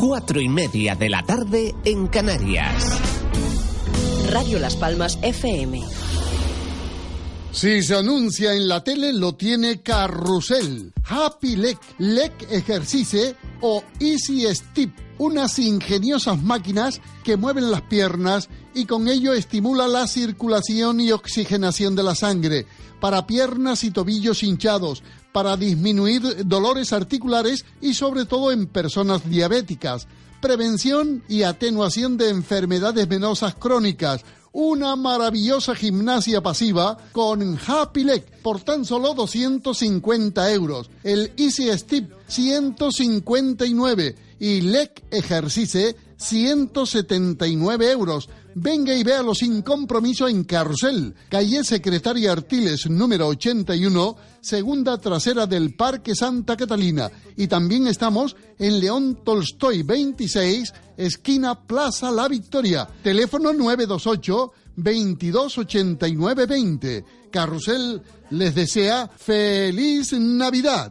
Cuatro y media de la tarde en Canarias. Radio Las Palmas FM. Si se anuncia en la tele, lo tiene Carrusel, Happy Leg, Leg Ejercice o Easy Step, unas ingeniosas máquinas que mueven las piernas y con ello estimula la circulación y oxigenación de la sangre para piernas y tobillos hinchados, para disminuir dolores articulares y sobre todo en personas diabéticas, prevención y atenuación de enfermedades venosas crónicas, una maravillosa gimnasia pasiva con Happy Leg por tan solo 250 euros, el Easy Step 159 y Leg Ejercice 179 euros. Venga y véalo sin compromiso en Carrusel, calle Secretaria Artiles número 81, segunda trasera del Parque Santa Catalina. Y también estamos en León Tolstoy 26, esquina Plaza La Victoria. Teléfono 928 228920. Carrusel les desea feliz Navidad.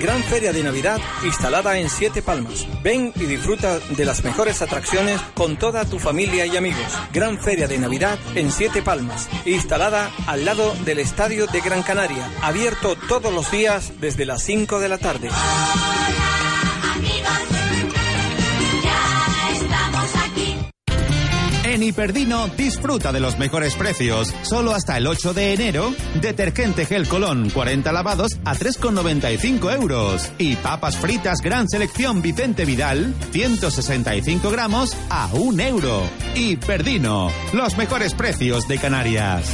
Gran Feria de Navidad instalada en Siete Palmas. Ven y disfruta de las mejores atracciones con toda tu familia y amigos. Gran Feria de Navidad en Siete Palmas, instalada al lado del Estadio de Gran Canaria, abierto todos los días desde las 5 de la tarde. En Hiperdino disfruta de los mejores precios. Solo hasta el 8 de enero, detergente gel Colón 40 lavados a 3,95 euros. Y papas fritas Gran Selección Vicente Vidal 165 gramos a 1 euro. Hiperdino, los mejores precios de Canarias.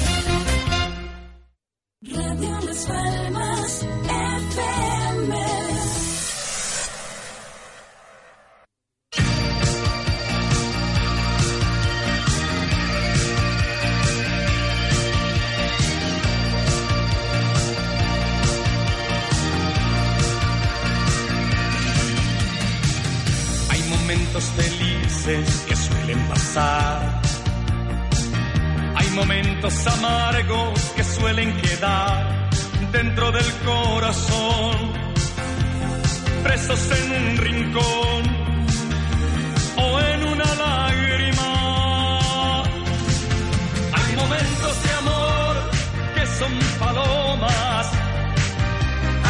Amargos que suelen quedar dentro del corazón, presos en un rincón o en una lágrima. Hay momentos de amor que son palomas.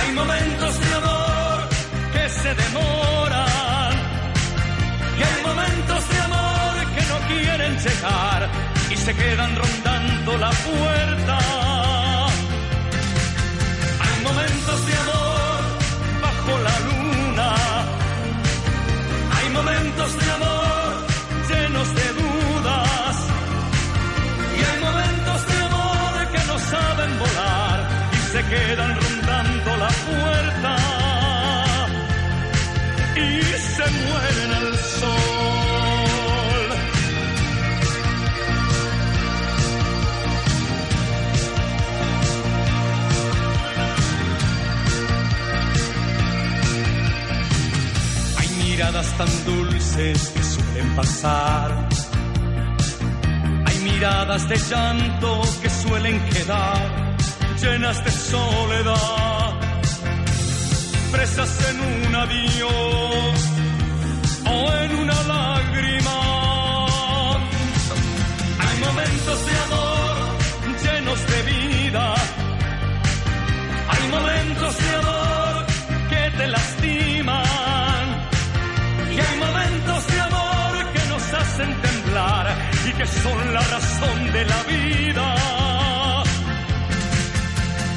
Hay momentos de amor que se demoran. Y hay momentos de amor que no quieren llegar y se quedan rondando la puerta. Hay momentos de amor bajo la luna. Hay momentos de amor llenos de dudas. Y hay momentos de amor que no saben volar y se quedan rondando la puerta. Y se mueren miradas tan dulces que suelen pasar. Hay miradas de llanto que suelen quedar llenas de soledad. Presas en un adiós o en una lágrima. Hay momentos de amor llenos de vida. Hay momentos de amor que te lastiman. Hacen temblar y que son la razón de la vida.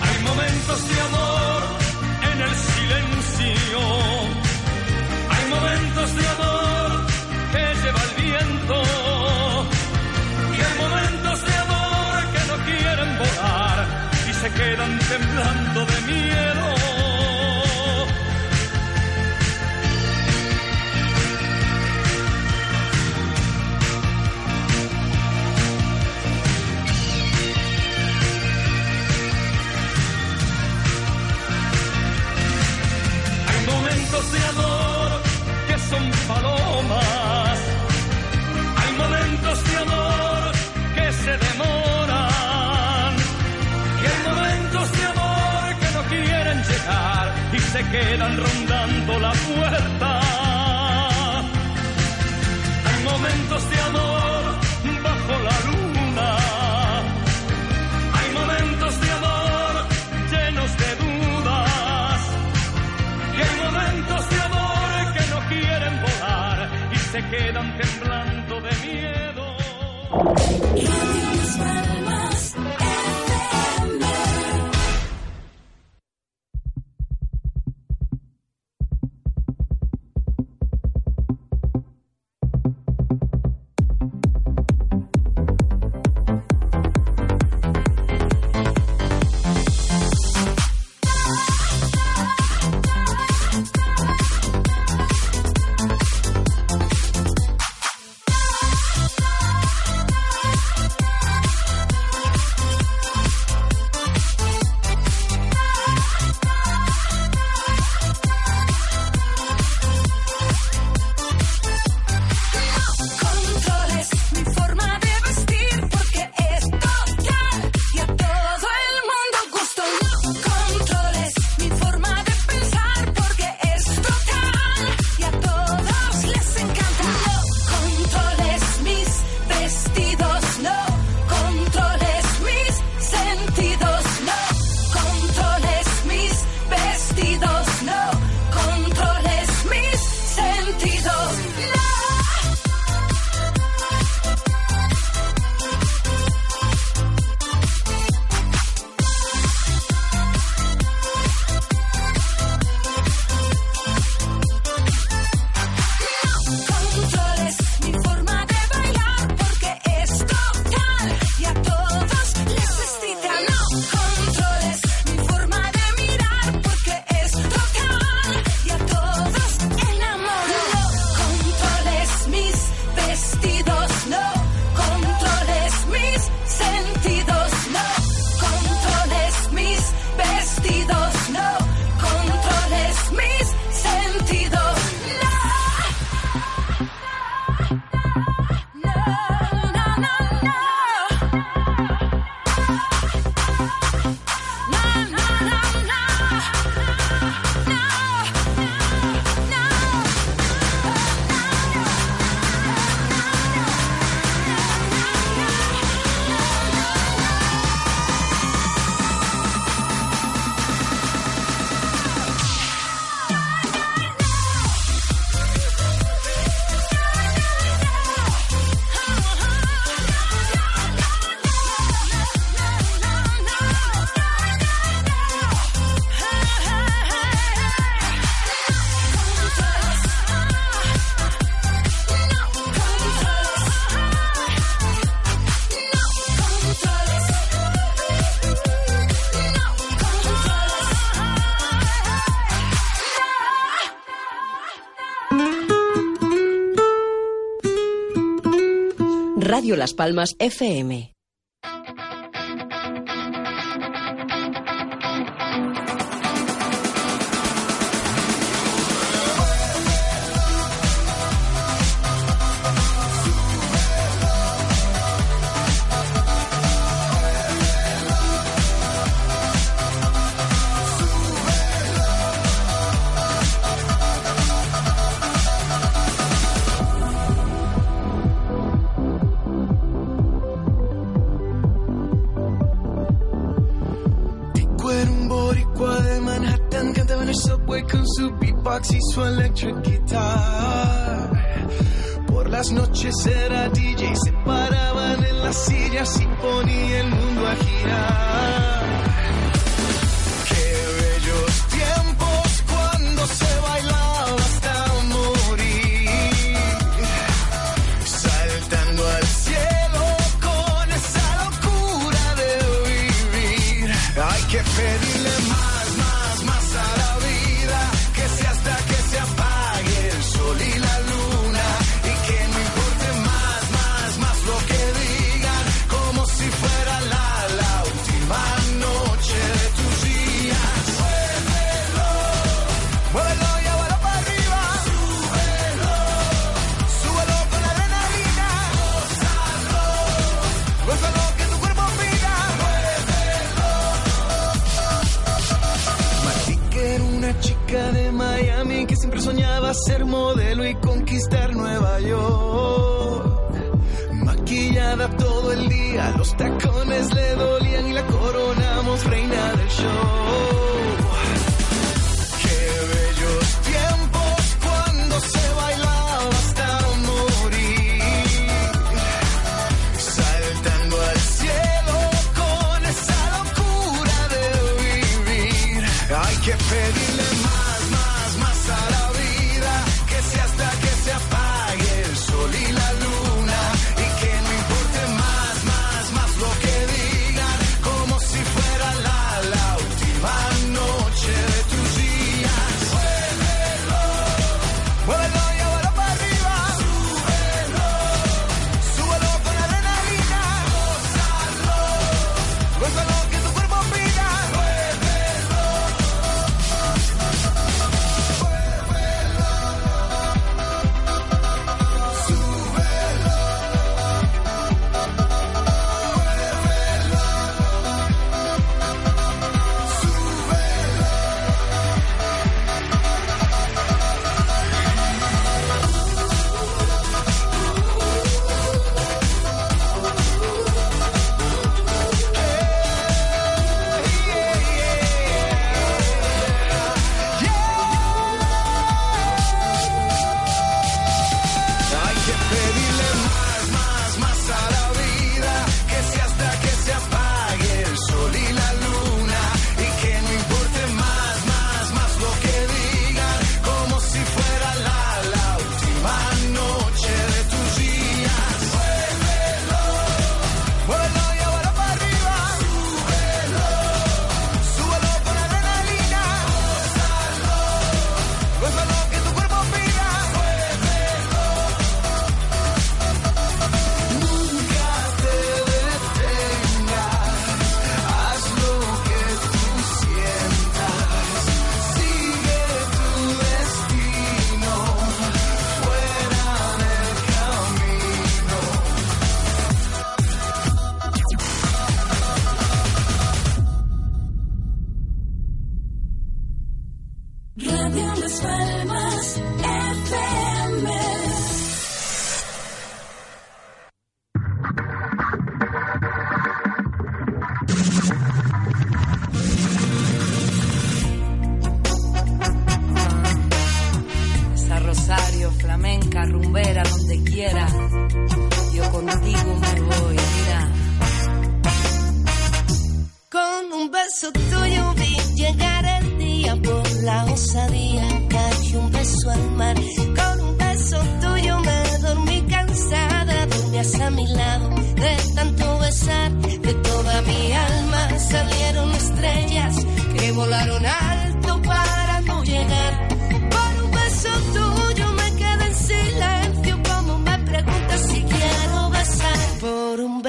Hay momentos de amor en el silencio. Hay momentos de amor que lleva el viento. Y hay momentos de amor que no quieren volar y se quedan temblando de miedo. Se quedan rondando la puerta. Hay momentos de amor bajo la luna. Hay momentos de amor llenos de dudas. Y hay momentos de amor que no quieren volar y se quedan temblando de miedo. Las Palmas FM. Ay qué pedirle más.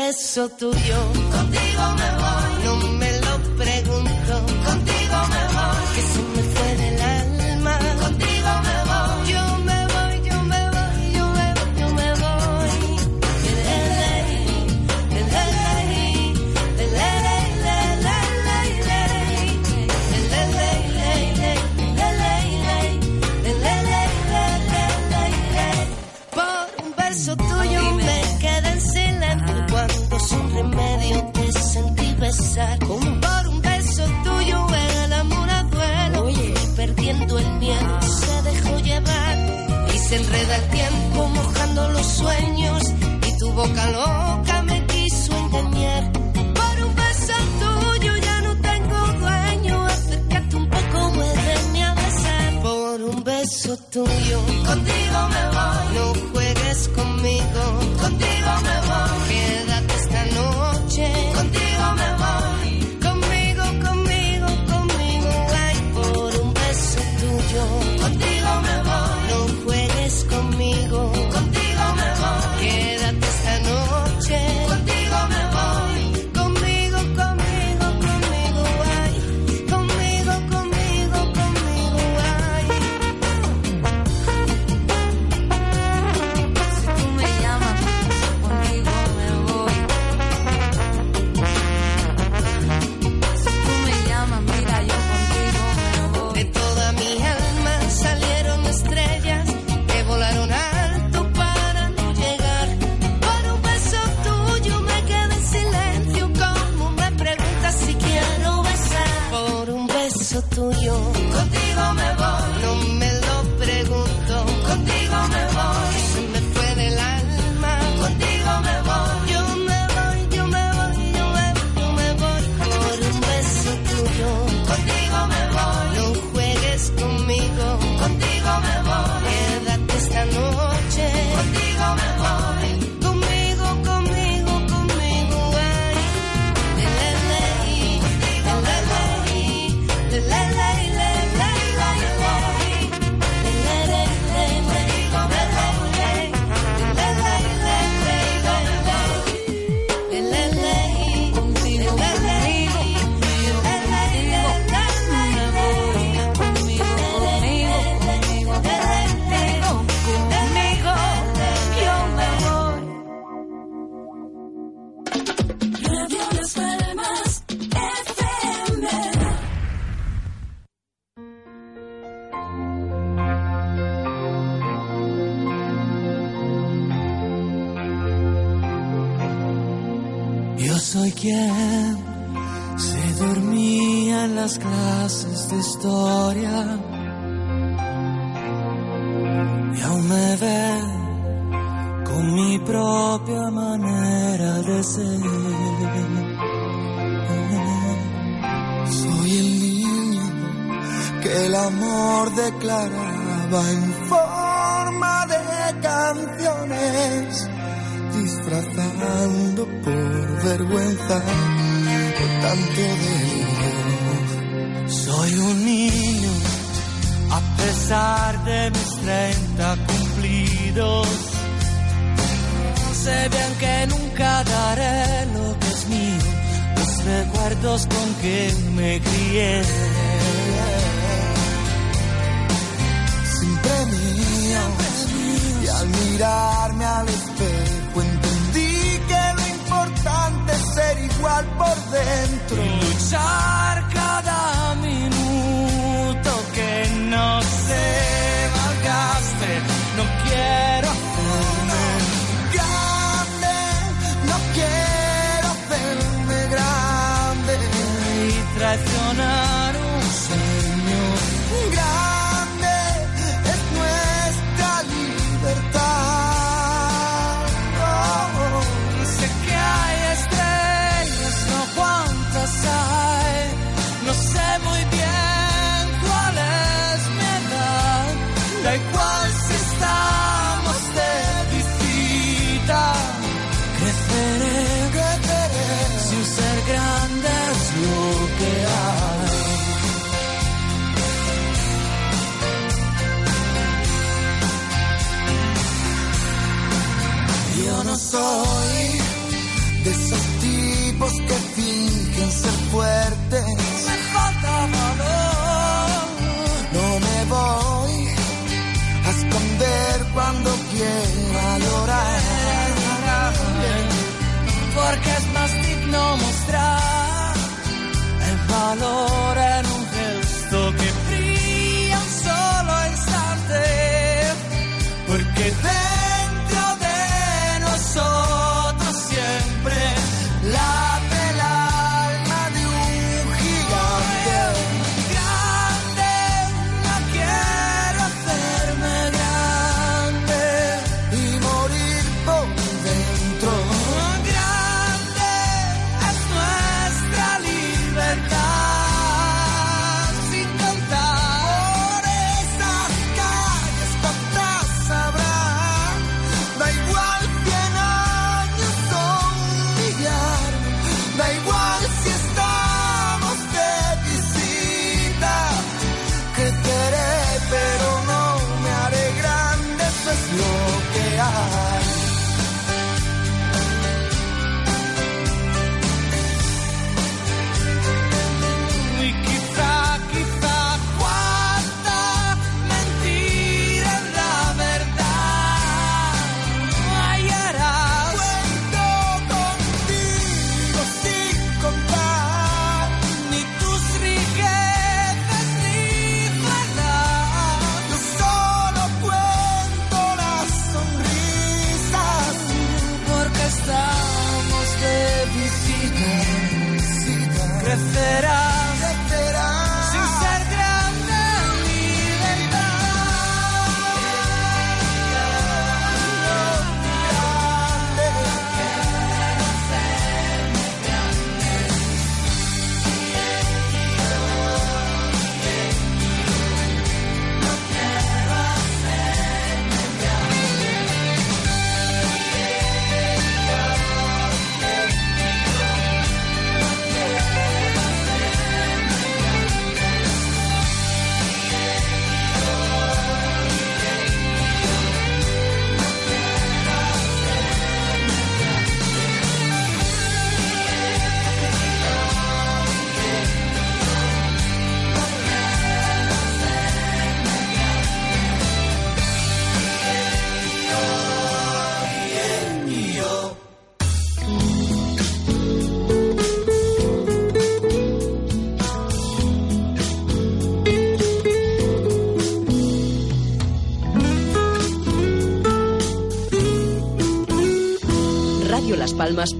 beso tuyo. Contigo me voy. No me calor. quien se dormía en las clases de historia. Y aún me ve con mi propia manera de ser. Soy el niño que el amor declaraba en forma de canciones, disfrazando vergüenza de tanto delirio. Soy un niño, a pesar de mis 30 cumplidos. Sé bien que nunca daré lo que es mío, los recuerdos con que me crié. Siempre mío, y al mirarme al espejo side.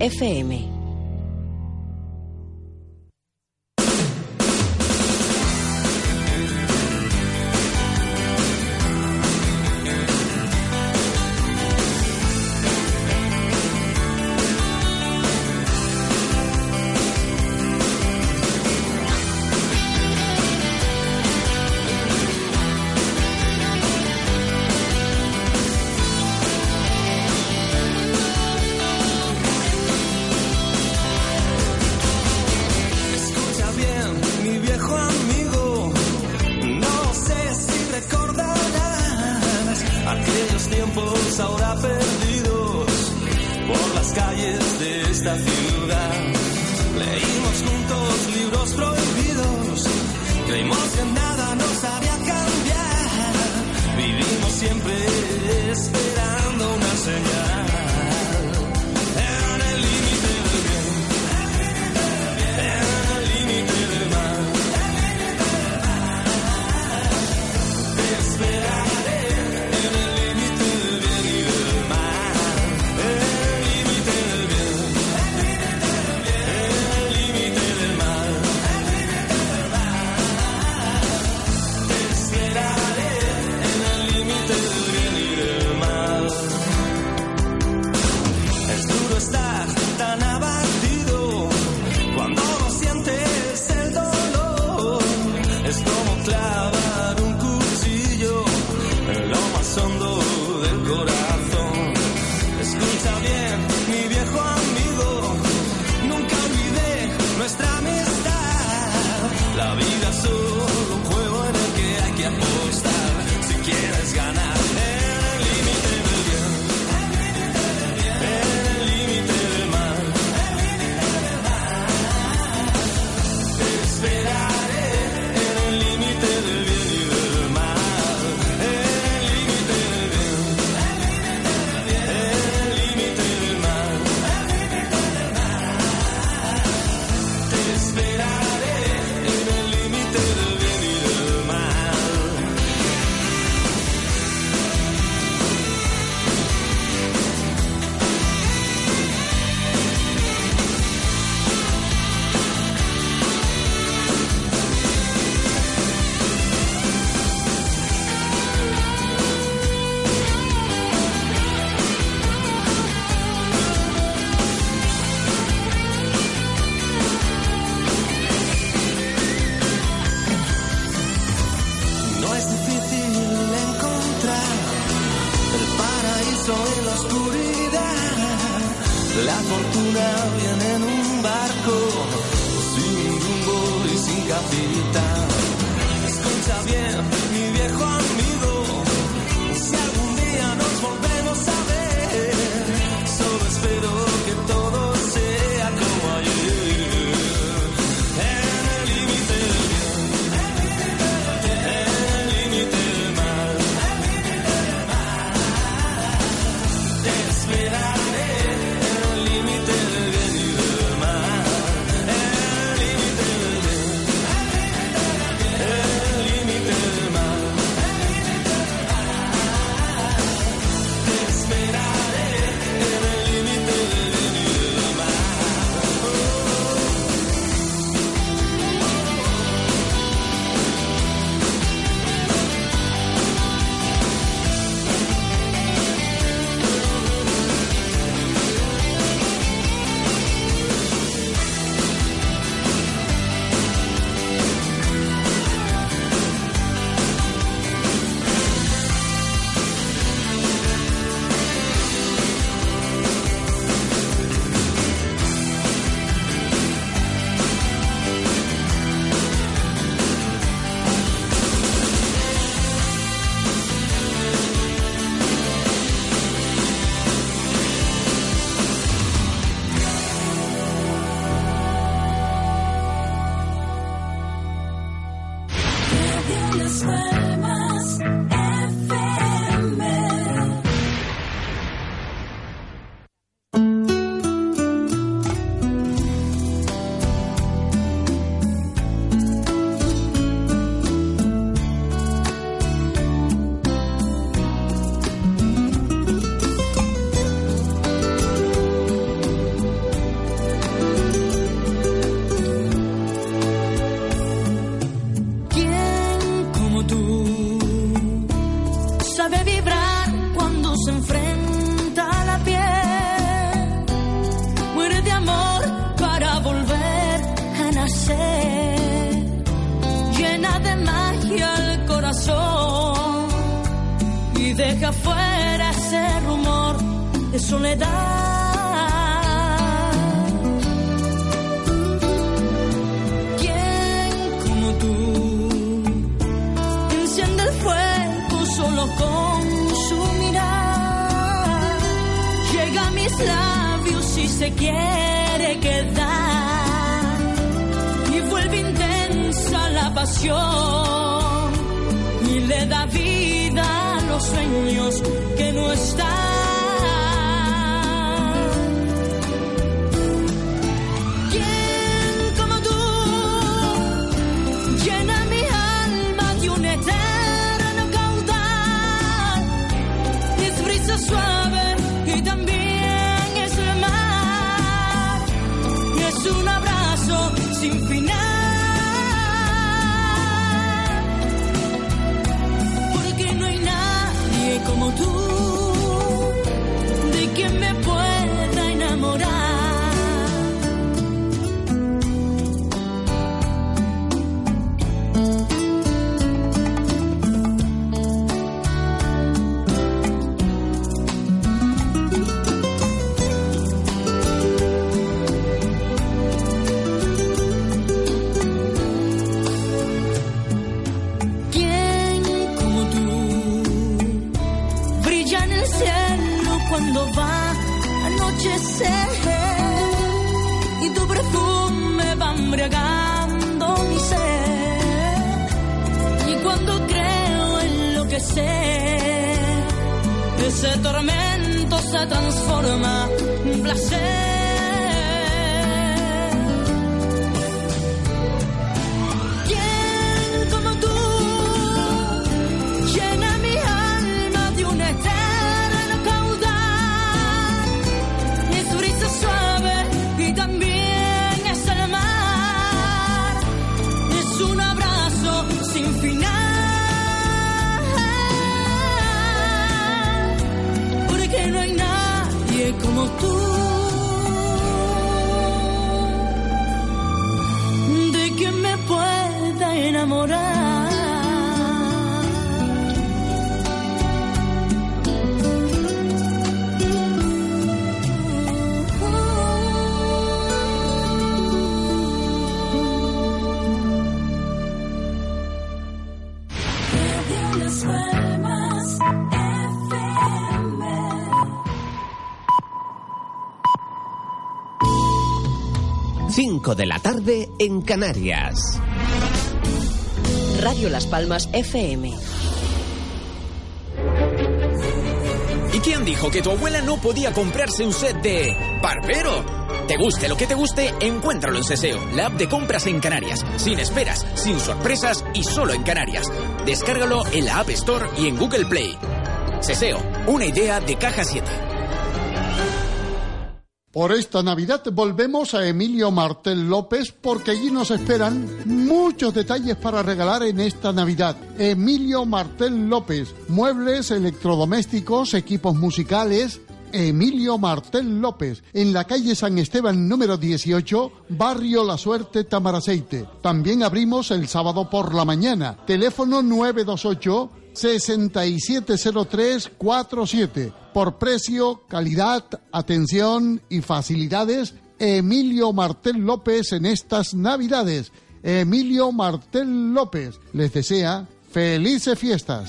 FM. Sin final. Porque no hay nadie como tú en Canarias. Radio Las Palmas FM. ¿Y quién dijo que tu abuela no podía comprarse un set de Barbero? Te guste lo que te guste, encuéntralo en Seseo, la app de compras en Canarias. Sin esperas, sin sorpresas y solo en Canarias. Descárgalo en la App Store y en Google Play. Seseo, una idea de Caja 7. Por esta Navidad volvemos a Emilio Martel López porque allí nos esperan muchos detalles para regalar en esta Navidad. Emilio Martel López, muebles, electrodomésticos, equipos musicales. Emilio Martel López, en la calle San Esteban número 18, Barrio La Suerte, Tamaraceite. También abrimos el sábado por la mañana. Teléfono 928 670347. Por precio, calidad, atención y facilidades, Emilio Martel López en estas Navidades. Emilio Martel López les desea felices fiestas.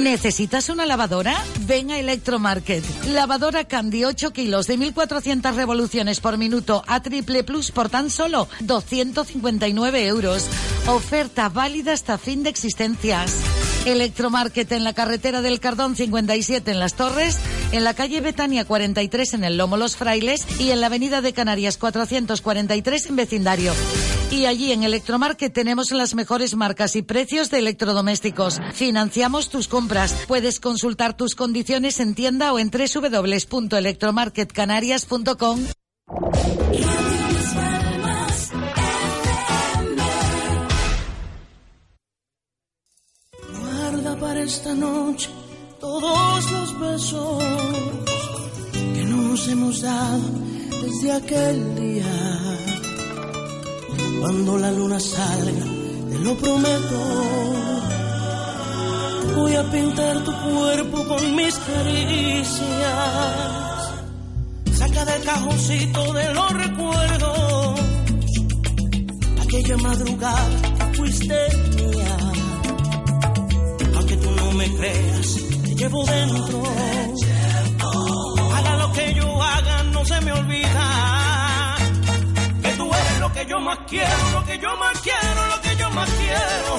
¿Necesitas una lavadora? Ven a Electromarket. Lavadora Candy 8 kilos de 1400 revoluciones por minuto a triple plus por tan solo 259 euros. Oferta válida hasta fin de existencias. Electromarket en la carretera del Cardón 57 en Las Torres, en la calle Betania 43 en el Lomo Los Frailes y en la avenida de Canarias 443 en vecindario. Y allí en Electromarket tenemos las mejores marcas y precios de electrodomésticos. Financiamos tus compras. Puedes consultar tus condiciones en tienda o en www.electromarketcanarias.com. Guarda para esta noche todos los besos que nos hemos dado desde aquel día. Cuando la luna salga, te lo prometo. Voy a pintar tu cuerpo con mis caricias. Saca del cajoncito de los recuerdos aquella madrugada fuiste mía. Aunque tú no me creas, te llevo dentro. Haga lo que yo haga, no se me olvida. Lo que yo más quiero, lo que yo más quiero, lo que yo más quiero.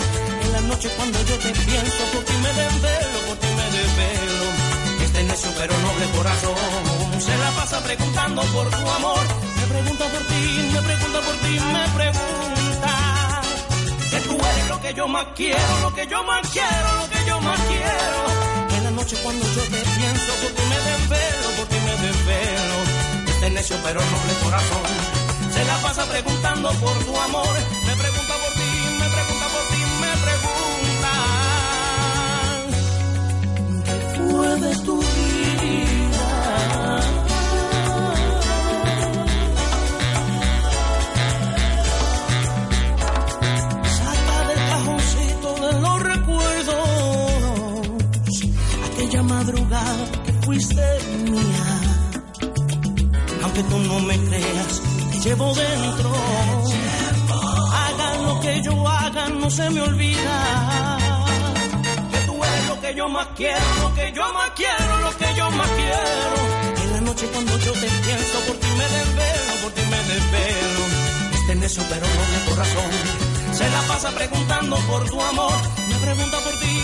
En la noche cuando yo te pienso, por ti me desvelo, por ti me desvelo. Este necio pero noble corazón se la pasa preguntando por tu amor. Me pregunta por ti, me pregunta por ti, me pregunta. Que tú eres lo que yo más quiero, lo que yo más quiero, lo que yo más quiero. En la noche cuando yo te pienso, por ti me desvelo, por ti me desvelo. Este necio pero noble corazón se la pasa preguntando por tu amor. Por tu amor. Me pregunta por ti,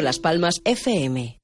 Las Palmas FM.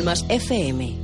Palmas FM.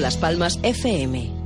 Las Palmas FM.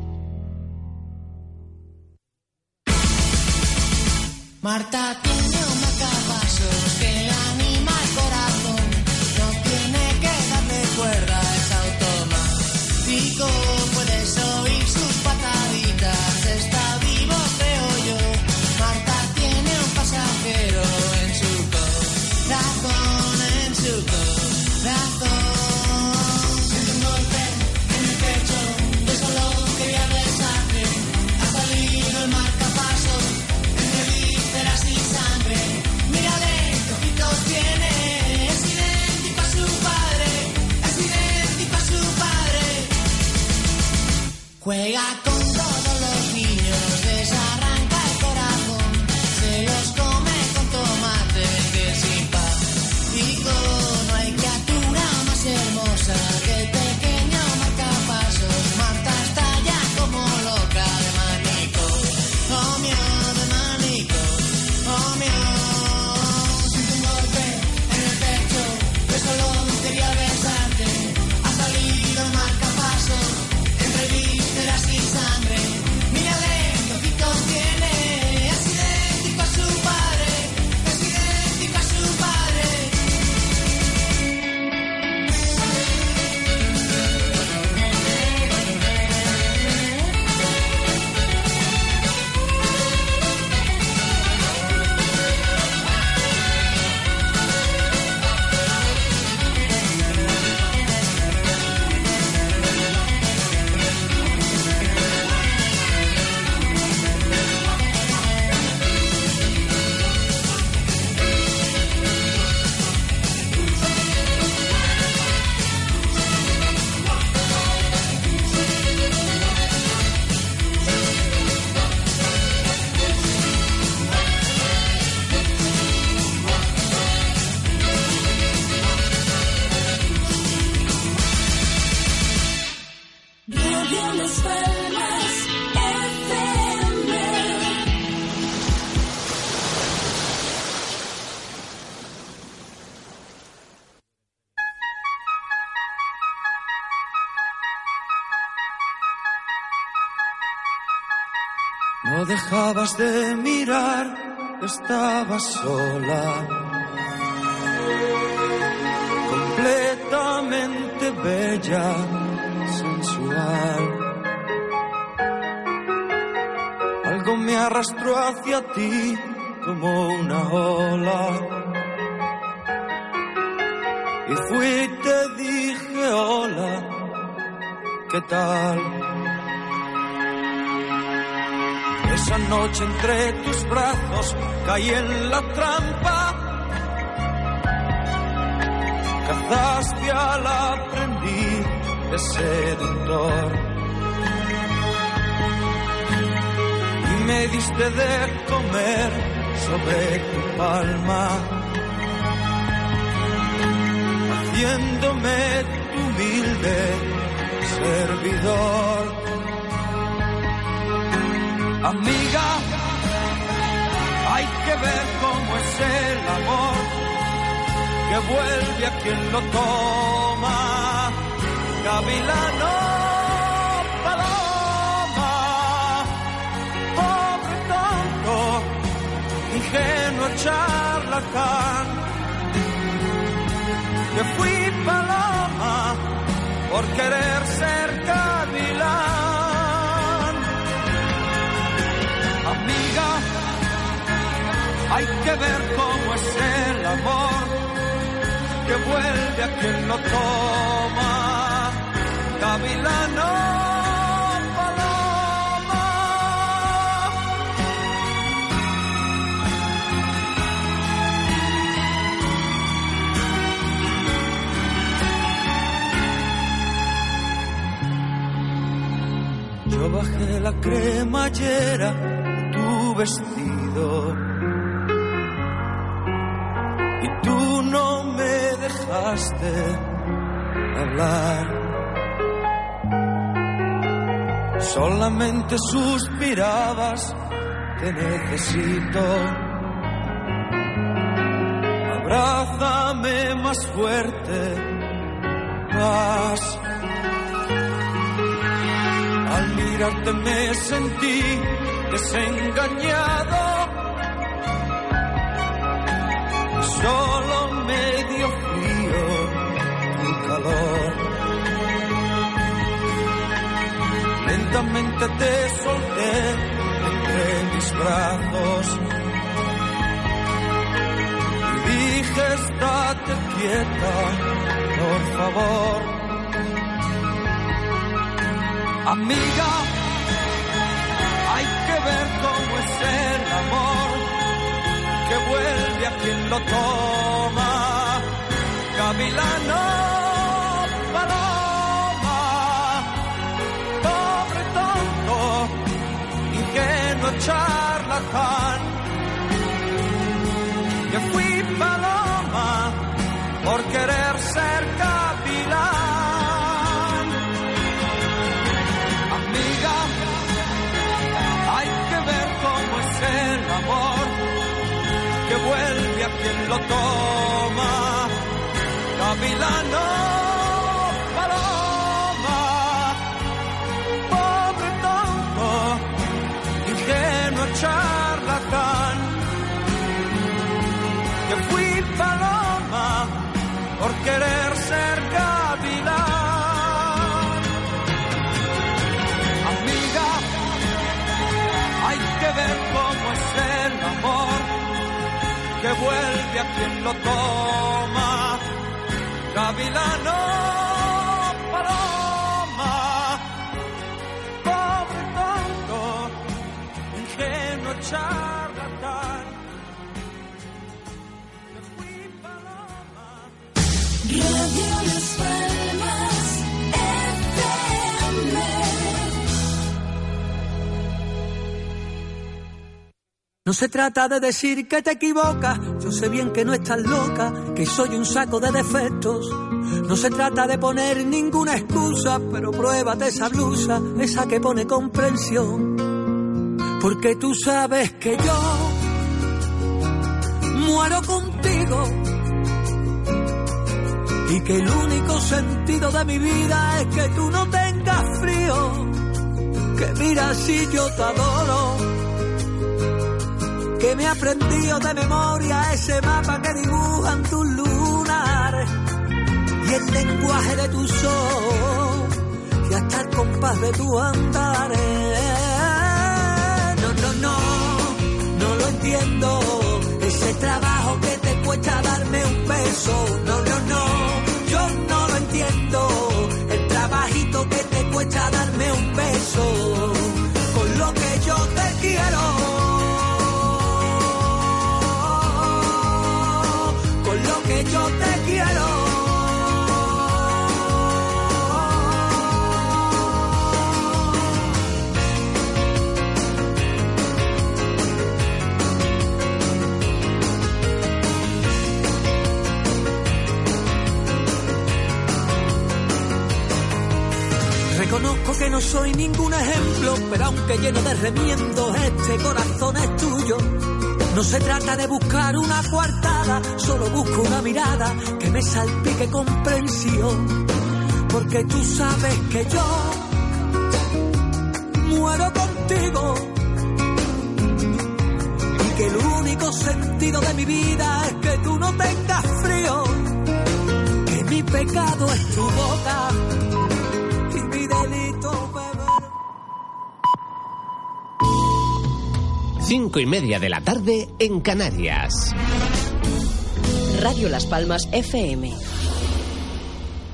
Dejabas de mirar, estabas sola. Completamente bella, sensual. Algo me arrastró hacia ti como una ola. Y fui te dije hola, ¿qué tal? Esa noche entre tus brazos caí en la trampa. Cazaste al aprendiz de seductor. Y me diste de comer sobre tu palma. Haciéndome tu humilde servidor. Amiga, hay que ver cómo es el amor que vuelve a quien lo toma. Gavilano, paloma, pobre tonto, ingenuo charlatán. Que fui paloma por querer ser amiga. Hay que ver cómo es el amor que vuelve a quien lo toma. Gavilano, paloma. Yo bajé la cremallera vestido y tú no me dejaste hablar. Solamente suspirabas, te necesito. Abrázame más fuerte, más. mirarte me sentí desengañado. Solo me dio frío tu calor. Lentamente te solté entre mis brazos. Dije, estate quieta, por favor. Amiga, ver cómo es el amor que vuelve a quien lo toma. Gavilano, charlatán. Quien lo toma. Gavilano, paloma, pobre tonto, ingenuo charlatán. Que fui paloma por querer vuelve a quien lo toma. Gavilano, paloma, pobre tonto, ingenuo charlatán. Radio Las Palmas No se trata de decir que te equivocas, yo sé bien que no estás loca, que soy un saco de defectos. No se trata de poner ninguna excusa, pero pruébate esa blusa, esa que pone comprensión. Porque tú sabes que yo muero contigo y que el único sentido de mi vida es que tú no tengas frío. Que mira si yo te adoro que me he aprendido de memoria ese mapa que dibujan tus lunares y el lenguaje de tus ojos y hasta el compás de tu andares. No, no, no, no lo entiendo. Ese trabajo que te cuesta darme un beso. No, no, no, yo no lo entiendo. El trabajito que te cuesta darme un beso. Con lo que yo te quiero. Soy ningún ejemplo, pero aunque lleno de remiendos, este corazón es tuyo. No se trata de buscar una coartada, solo busco una mirada que me salpique comprensión. Porque tú sabes que yo muero contigo. Y que el único sentido de mi vida es que tú no tengas frío. Que mi pecado es tu boca Cinco y media de la tarde en Canarias. Radio Las Palmas FM.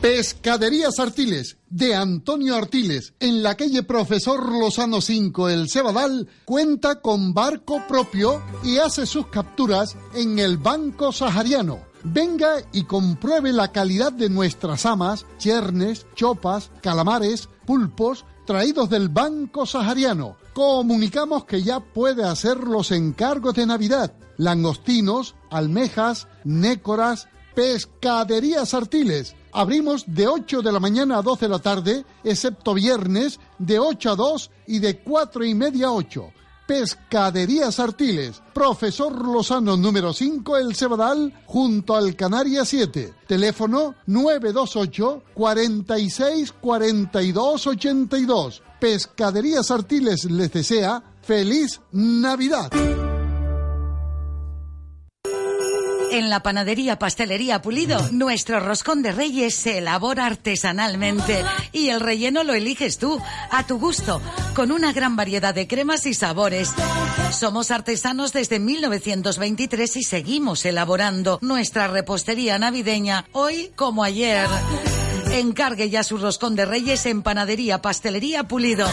Pescaderías Artiles, de Antonio Artiles, en la calle Profesor Lozano 5, El Cebadal, cuenta con barco propio y hace sus capturas en el Banco Sahariano. Venga y compruebe la calidad de nuestras amas, chernes, chopas, calamares, pulpos, traídos del Banco Sahariano. Comunicamos que ya puede hacer los encargos de Navidad. Langostinos, almejas, nécoras, pescaderías artiles. Abrimos de 8 de la mañana a 12 de la tarde, excepto viernes, de 8 a 2 y de 4 y media a 8. Pescaderías Artiles, Profesor Lozano número 5, El Cebadal, junto al Canaria 7. Teléfono 928 46 42 82. Pescaderías Artiles les desea feliz Navidad. En la panadería Pastelería Pulido, nuestro roscón de reyes se elabora artesanalmente y el relleno lo eliges tú, a tu gusto, con una gran variedad de cremas y sabores. Somos artesanos desde 1923 y seguimos elaborando nuestra repostería navideña, hoy como ayer. Encargue ya su roscón de reyes en panadería Pastelería Pulido.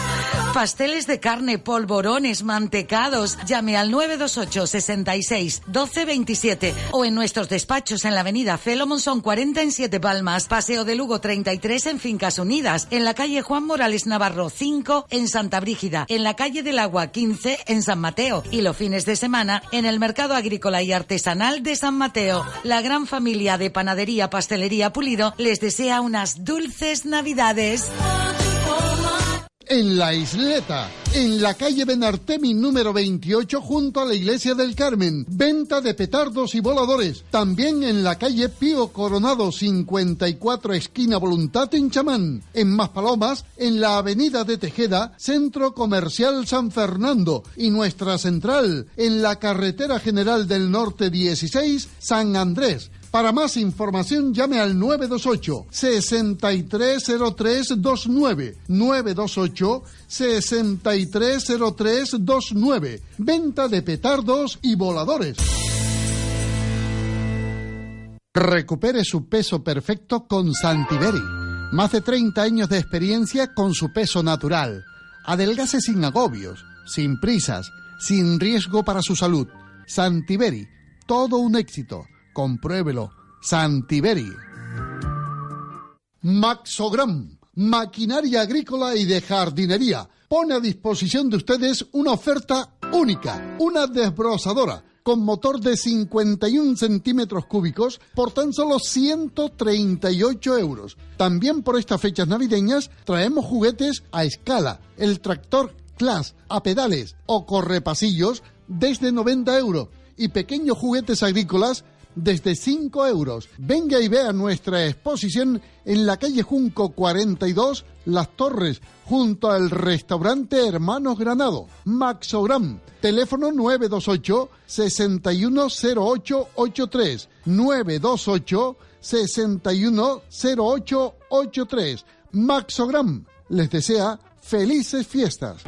Pasteles de carne, polvorones, mantecados. Llame al 928 66 12 27 o en nuestros despachos en la avenida Felomon son 40 en Siete Palmas, Paseo de Lugo 33 en Fincas Unidas, en la calle Juan Morales Navarro 5 en Santa Brígida, en la calle del Agua 15 en San Mateo y los fines de semana en el Mercado Agrícola y Artesanal de San Mateo. La gran familia de Panadería Pastelería Pulido les desea unas dulces Navidades. En la isleta, en la calle Benartemi número 28 junto a la iglesia del Carmen. Venta de petardos y voladores. También en la calle Pío Coronado 54 esquina Voluntad en Chamán. En Maspalomas, en la avenida de Tejeda, Centro Comercial San Fernando. Y nuestra central, en la carretera general del norte 16, San Andrés. Para más información llame al 928 630329 928 630329 Venta de petardos y voladores. Recupere su peso perfecto con Santiberi. Más de 30 años de experiencia con su peso natural. Adelgase sin agobios, sin prisas, sin riesgo para su salud. Santiberi, todo un éxito. Compruébelo. Santiberi. Maxogram, maquinaria agrícola y de jardinería. Pone a disposición de ustedes una oferta única, una desbrozadora con motor de 51 centímetros cúbicos por tan solo 138 euros. También por estas fechas navideñas traemos juguetes a escala, el tractor Class a pedales o correpasillos desde 90 euros y pequeños juguetes agrícolas desde 5 euros. Venga y vea nuestra exposición en la calle Junco 42, Las Torres, junto al restaurante Hermanos Granado. Maxogram, teléfono 928 610883 928 610883 Maxogram les desea felices fiestas.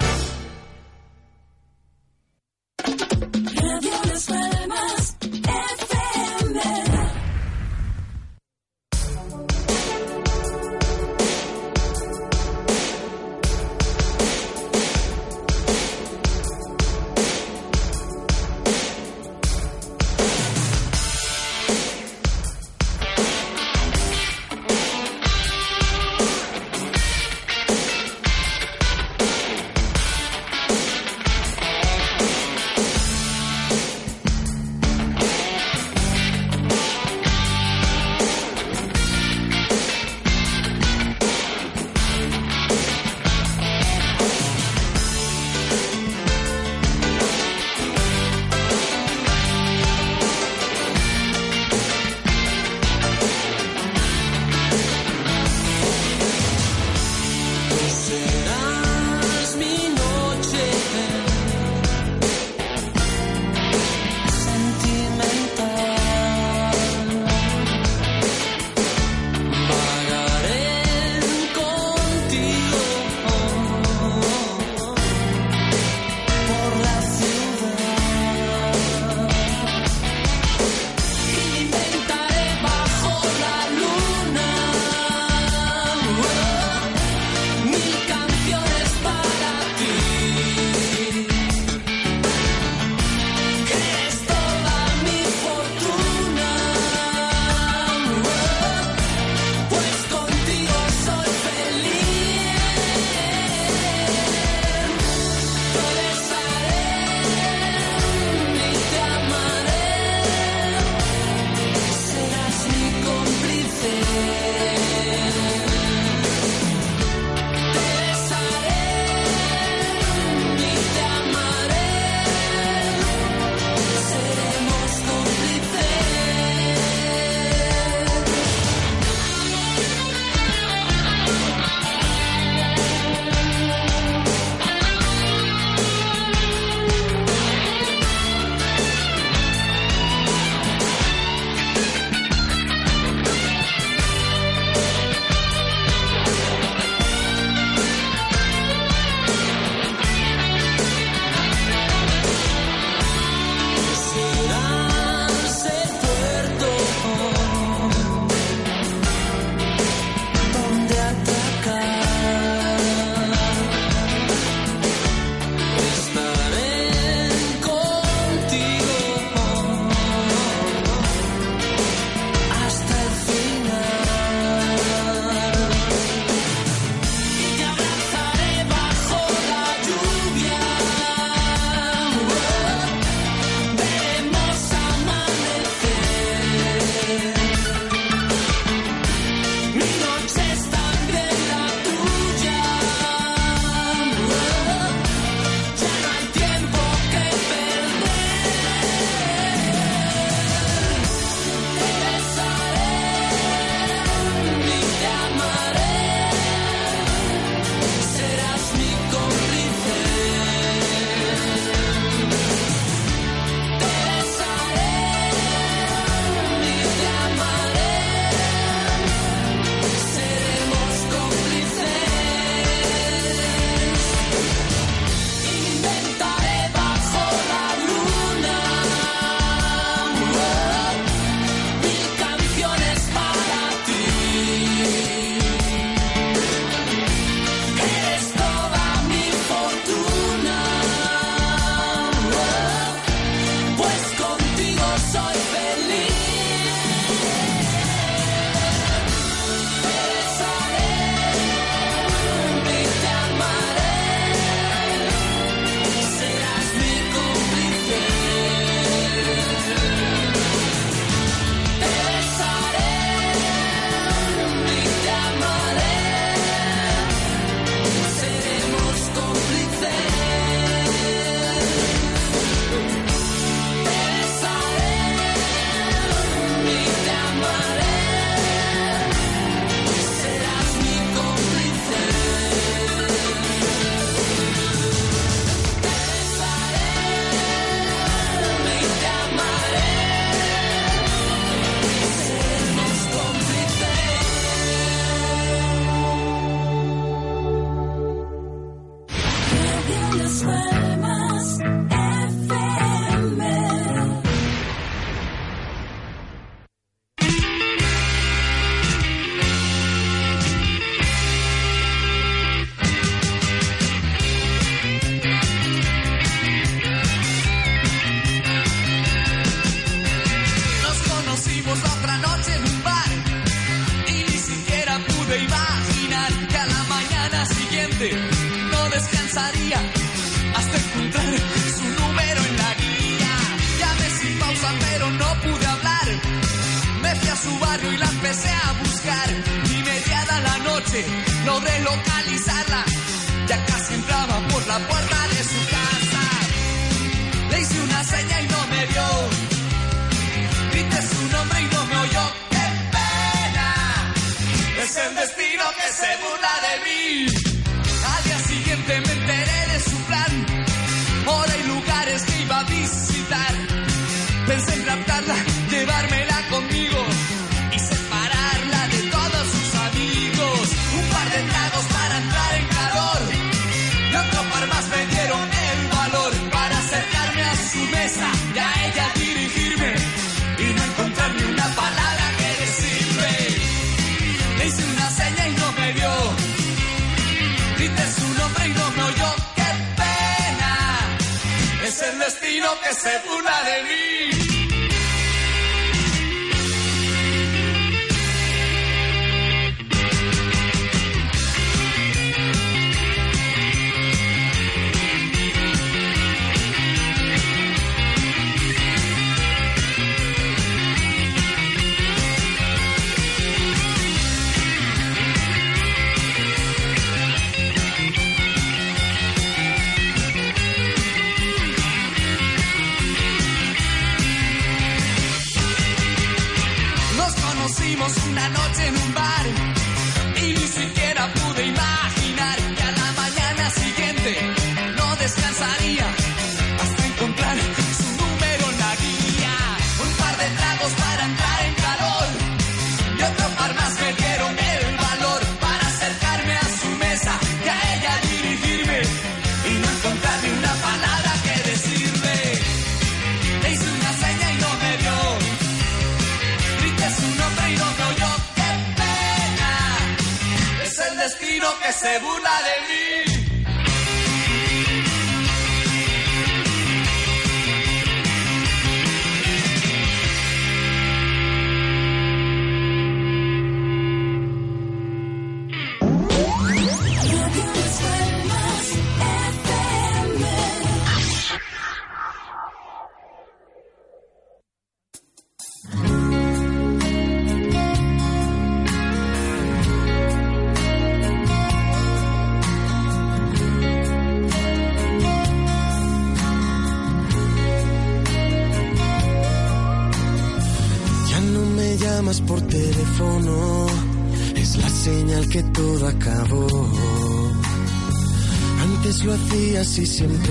Buenísimo.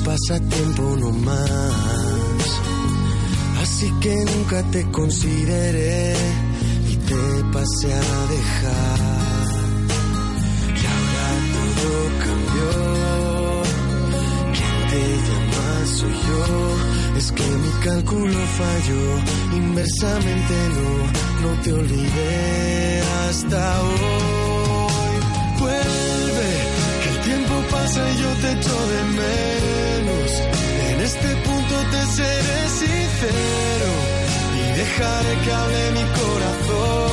un pasatiempo nomás. Así que nunca te consideré y te pasé a dejar. Y ahora todo cambió. Quien te llama soy yo. Es que mi cálculo falló. Inversamente no, no te olvidé hasta hoy. pasa y yo te echo de menos. En este punto te seré sincero y dejaré que hable mi corazón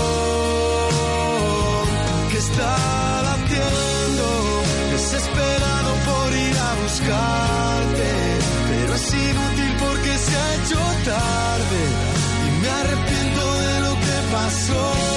que está latiendo, desesperado por ir a buscarte, pero es inútil porque se ha hecho tarde y me arrepiento de lo que pasó.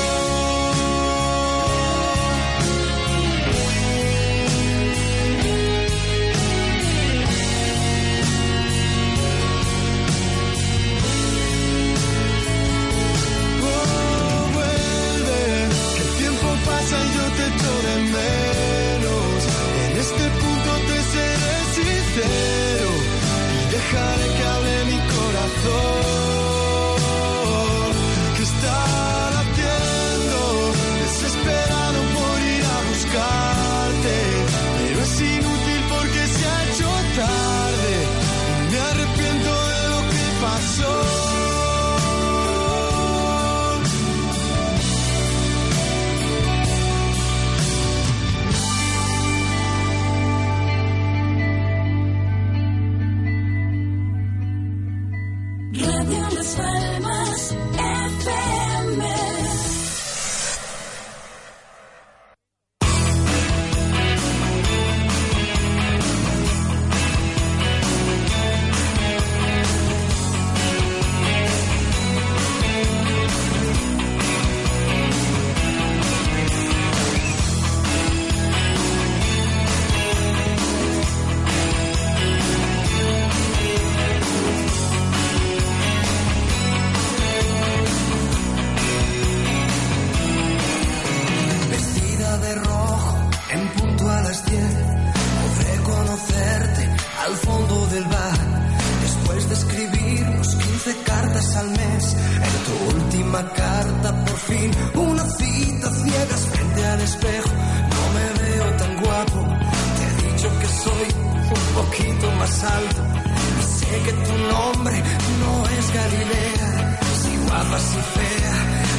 Masifea,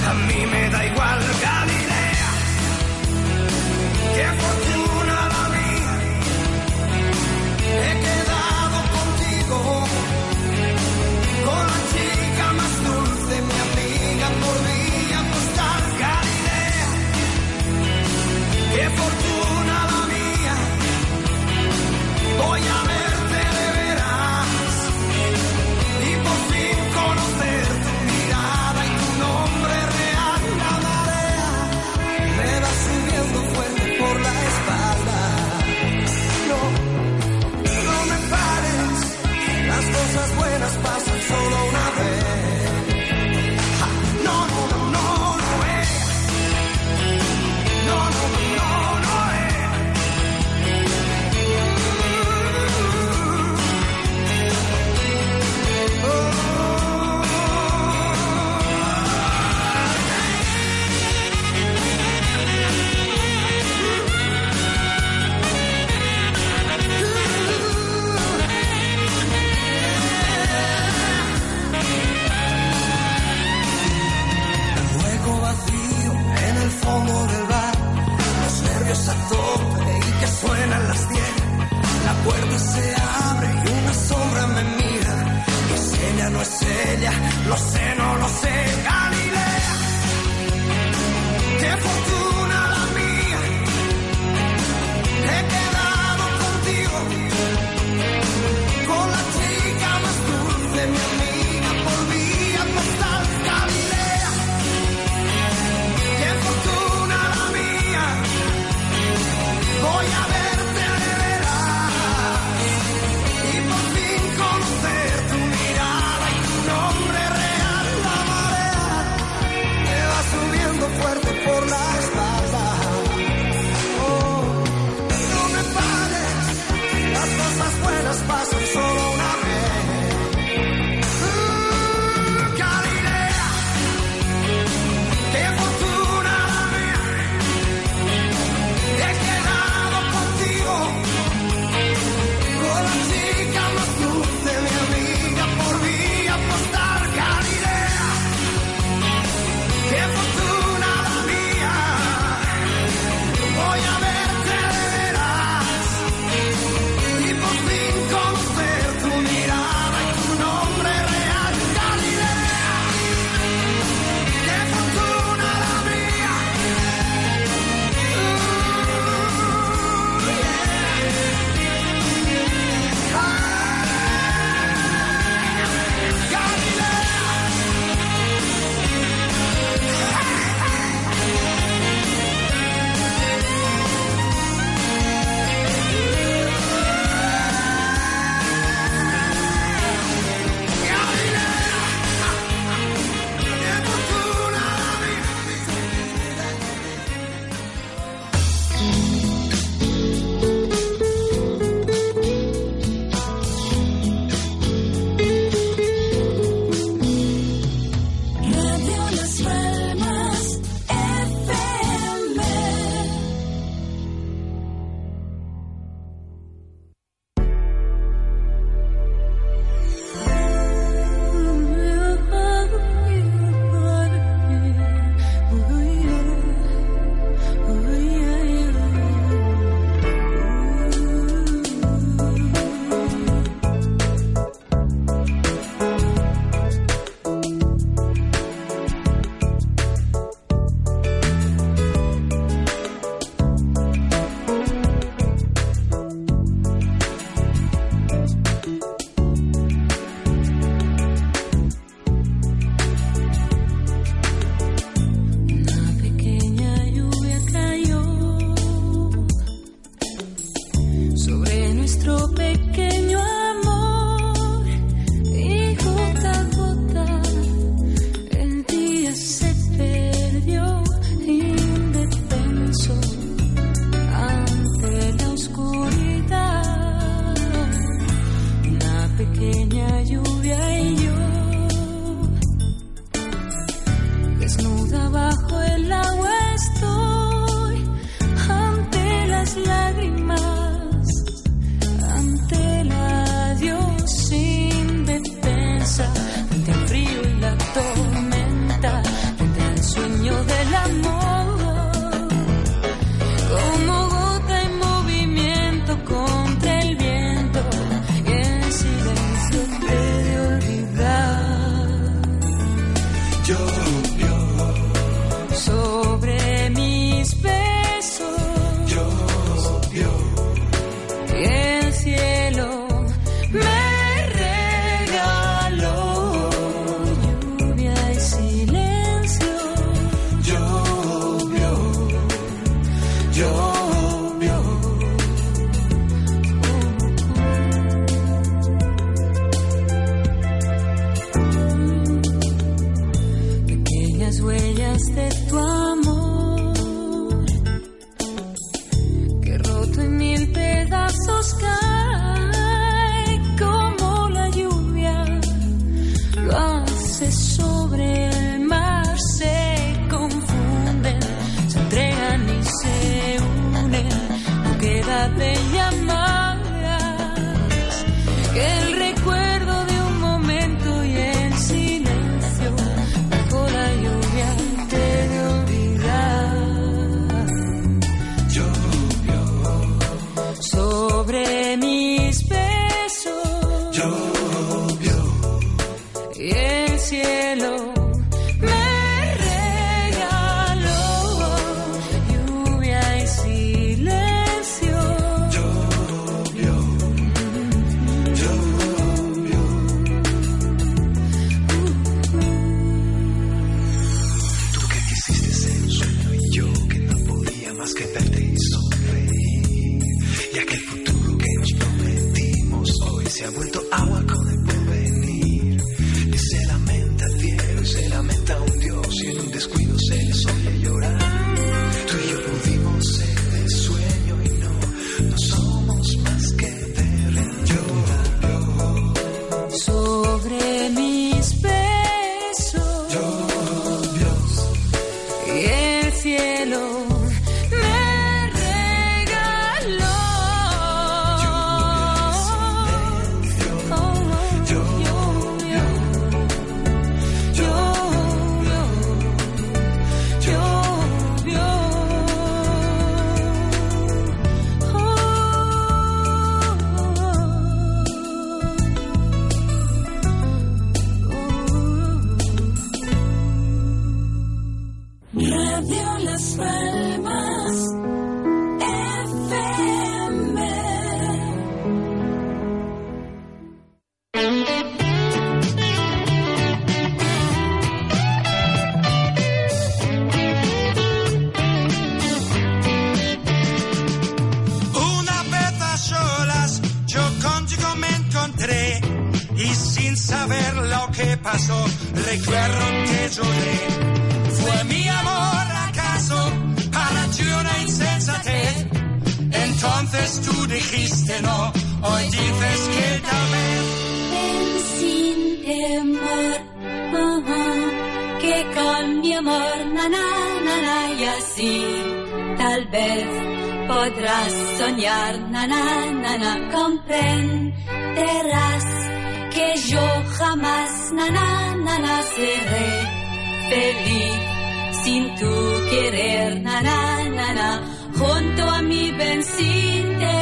a mí me da igual Galilea. Que no es ella, lo sé, no lo sé. ¡Ah! na, na, na, na, y así tal vez podrás soñar, na, na, na, na, comprenderás que yo jamás, na, na, seré feliz sin tu querer, na, na, junto a mi ven sin te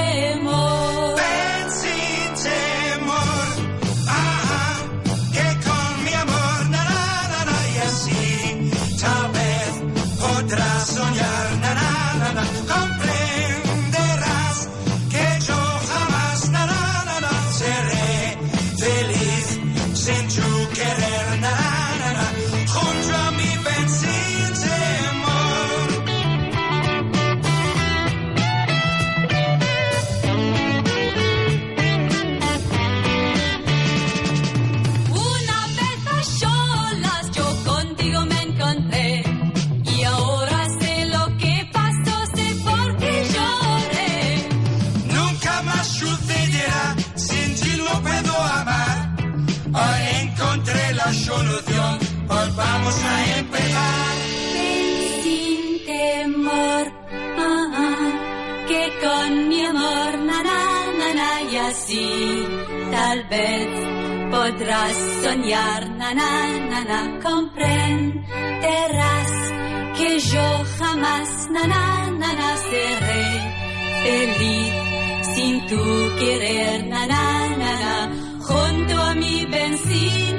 vez podrás soñar, na na na na, comprenderás que yo jamás, na na na na, seré feliz sin tu querer, na na na na, junto a mi benzina.